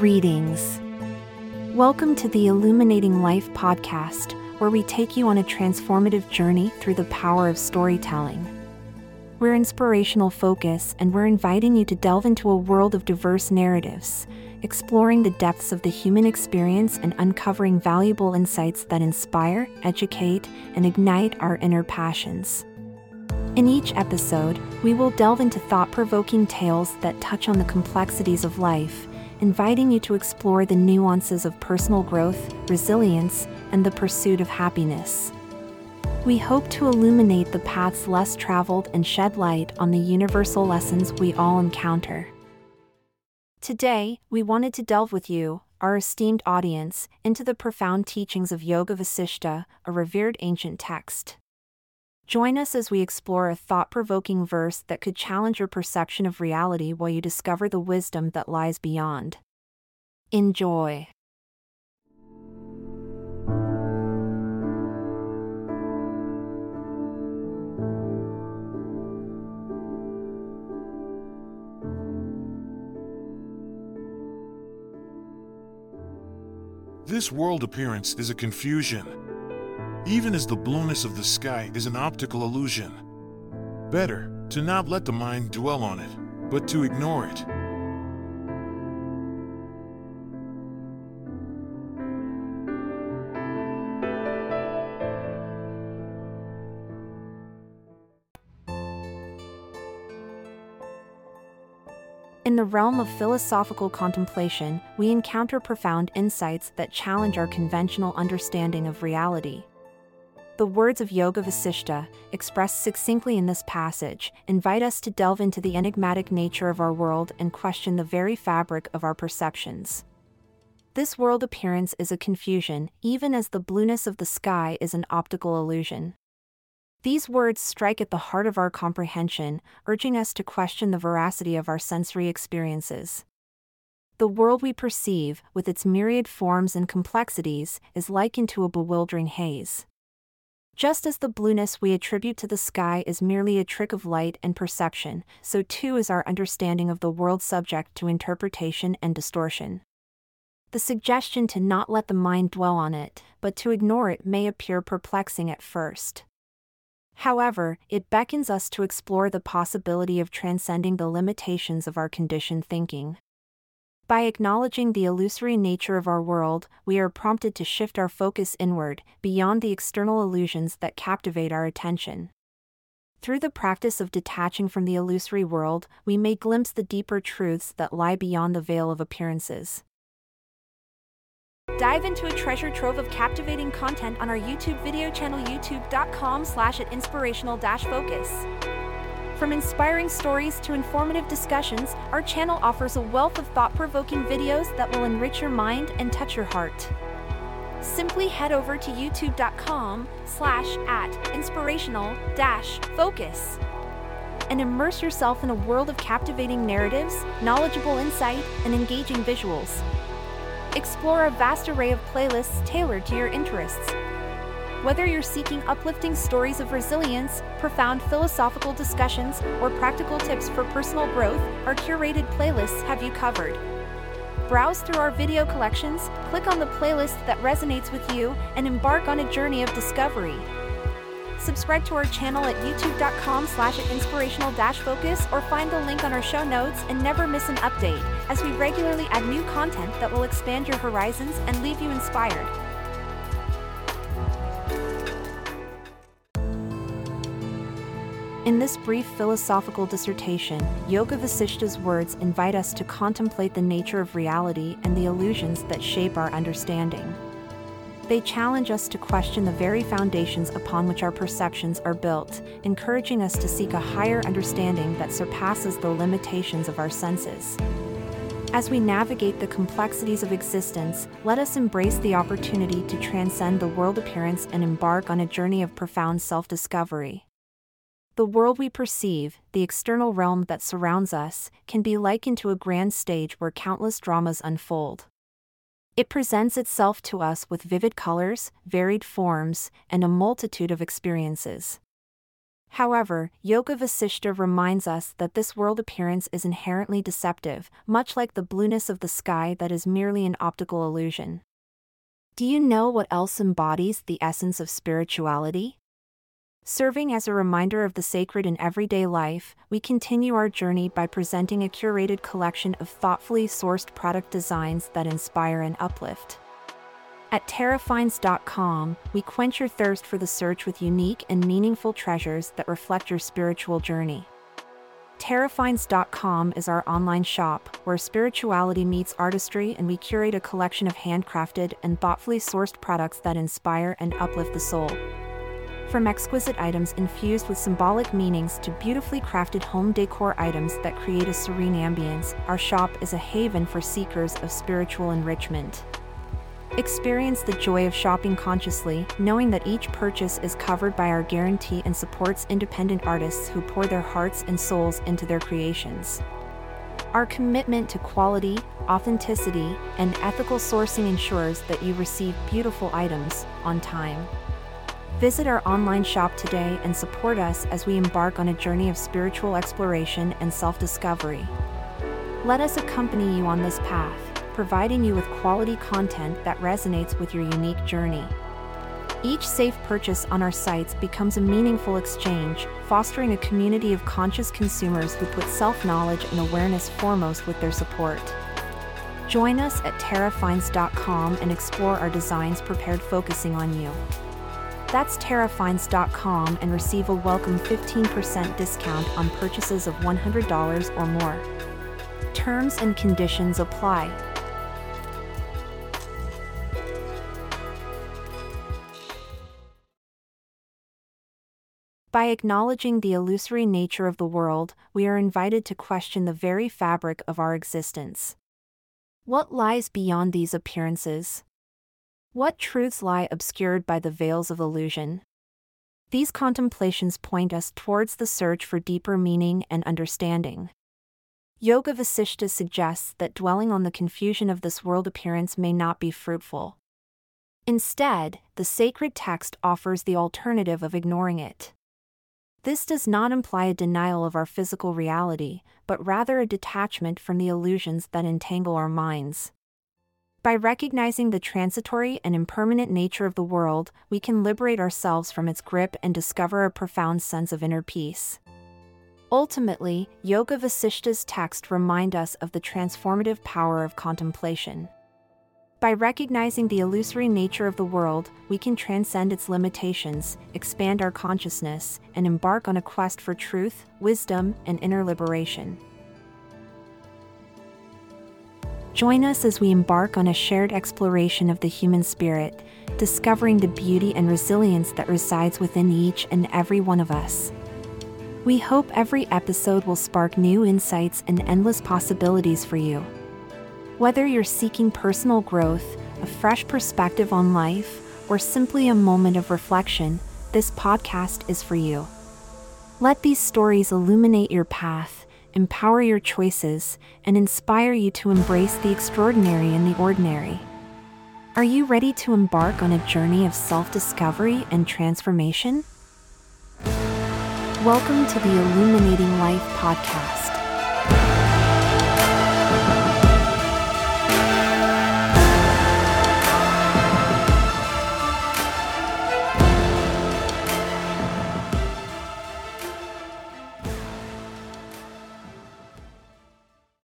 Greetings. Welcome to the Illuminating Life podcast, where we take you on a transformative journey through the power of storytelling. We're inspirational focus, and we're inviting you to delve into a world of diverse narratives, exploring the depths of the human experience and uncovering valuable insights that inspire, educate, and ignite our inner passions. In each episode, we will delve into thought provoking tales that touch on the complexities of life, inviting you to explore the nuances of personal growth, resilience, and the pursuit of happiness. We hope to illuminate the paths less traveled and shed light on the universal lessons we all encounter. Today, we wanted to delve with you, our esteemed audience, into the profound teachings of Yoga Vasishtha, a revered ancient text. Join us as we explore a thought provoking verse that could challenge your perception of reality while you discover the wisdom that lies beyond. Enjoy. This world appearance is a confusion, even as the blueness of the sky is an optical illusion. Better to not let the mind dwell on it, but to ignore it. In the realm of philosophical contemplation, we encounter profound insights that challenge our conventional understanding of reality. The words of Yoga Vasishtha, expressed succinctly in this passage, invite us to delve into the enigmatic nature of our world and question the very fabric of our perceptions. This world appearance is a confusion, even as the blueness of the sky is an optical illusion. These words strike at the heart of our comprehension, urging us to question the veracity of our sensory experiences. The world we perceive, with its myriad forms and complexities, is likened to a bewildering haze. Just as the blueness we attribute to the sky is merely a trick of light and perception, so too is our understanding of the world subject to interpretation and distortion. The suggestion to not let the mind dwell on it, but to ignore it may appear perplexing at first. However, it beckons us to explore the possibility of transcending the limitations of our conditioned thinking. By acknowledging the illusory nature of our world, we are prompted to shift our focus inward, beyond the external illusions that captivate our attention. Through the practice of detaching from the illusory world, we may glimpse the deeper truths that lie beyond the veil of appearances. Dive into a treasure trove of captivating content on our YouTube video channel youtube.com slash at inspirational dash focus. From inspiring stories to informative discussions, our channel offers a wealth of thought-provoking videos that will enrich your mind and touch your heart. Simply head over to youtube.com slash at inspirational dash focus and immerse yourself in a world of captivating narratives, knowledgeable insight, and engaging visuals. Explore a vast array of playlists tailored to your interests. Whether you're seeking uplifting stories of resilience, profound philosophical discussions, or practical tips for personal growth, our curated playlists have you covered. Browse through our video collections, click on the playlist that resonates with you, and embark on a journey of discovery. Subscribe to our channel at youtube.com slash inspirational focus or find the link on our show notes and never miss an update, as we regularly add new content that will expand your horizons and leave you inspired. In this brief philosophical dissertation, Yoga Vasishtha's words invite us to contemplate the nature of reality and the illusions that shape our understanding. They challenge us to question the very foundations upon which our perceptions are built, encouraging us to seek a higher understanding that surpasses the limitations of our senses. As we navigate the complexities of existence, let us embrace the opportunity to transcend the world appearance and embark on a journey of profound self discovery. The world we perceive, the external realm that surrounds us, can be likened to a grand stage where countless dramas unfold. It presents itself to us with vivid colors, varied forms, and a multitude of experiences. However, Yoga Vasishta reminds us that this world appearance is inherently deceptive, much like the blueness of the sky that is merely an optical illusion. Do you know what else embodies the essence of spirituality? Serving as a reminder of the sacred in everyday life, we continue our journey by presenting a curated collection of thoughtfully sourced product designs that inspire and uplift. At TerraFinds.com, we quench your thirst for the search with unique and meaningful treasures that reflect your spiritual journey. TerraFinds.com is our online shop where spirituality meets artistry and we curate a collection of handcrafted and thoughtfully sourced products that inspire and uplift the soul. From exquisite items infused with symbolic meanings to beautifully crafted home decor items that create a serene ambience, our shop is a haven for seekers of spiritual enrichment. Experience the joy of shopping consciously, knowing that each purchase is covered by our guarantee and supports independent artists who pour their hearts and souls into their creations. Our commitment to quality, authenticity, and ethical sourcing ensures that you receive beautiful items on time. Visit our online shop today and support us as we embark on a journey of spiritual exploration and self discovery. Let us accompany you on this path providing you with quality content that resonates with your unique journey. Each safe purchase on our sites becomes a meaningful exchange, fostering a community of conscious consumers who put self knowledge and awareness foremost with their support. Join us at TerraFinds.com and explore our designs prepared focusing on you. That's TerraFinds.com and receive a welcome 15% discount on purchases of $100 or more. Terms and conditions apply. By acknowledging the illusory nature of the world, we are invited to question the very fabric of our existence. What lies beyond these appearances? What truths lie obscured by the veils of illusion? These contemplations point us towards the search for deeper meaning and understanding. Yoga Vasishta suggests that dwelling on the confusion of this world appearance may not be fruitful. Instead, the sacred text offers the alternative of ignoring it. This does not imply a denial of our physical reality, but rather a detachment from the illusions that entangle our minds. By recognizing the transitory and impermanent nature of the world, we can liberate ourselves from its grip and discover a profound sense of inner peace. Ultimately, Yoga Vasishta's text remind us of the transformative power of contemplation. By recognizing the illusory nature of the world, we can transcend its limitations, expand our consciousness, and embark on a quest for truth, wisdom, and inner liberation. Join us as we embark on a shared exploration of the human spirit, discovering the beauty and resilience that resides within each and every one of us. We hope every episode will spark new insights and endless possibilities for you. Whether you're seeking personal growth, a fresh perspective on life, or simply a moment of reflection, this podcast is for you. Let these stories illuminate your path, empower your choices, and inspire you to embrace the extraordinary in the ordinary. Are you ready to embark on a journey of self discovery and transformation? Welcome to the Illuminating Life podcast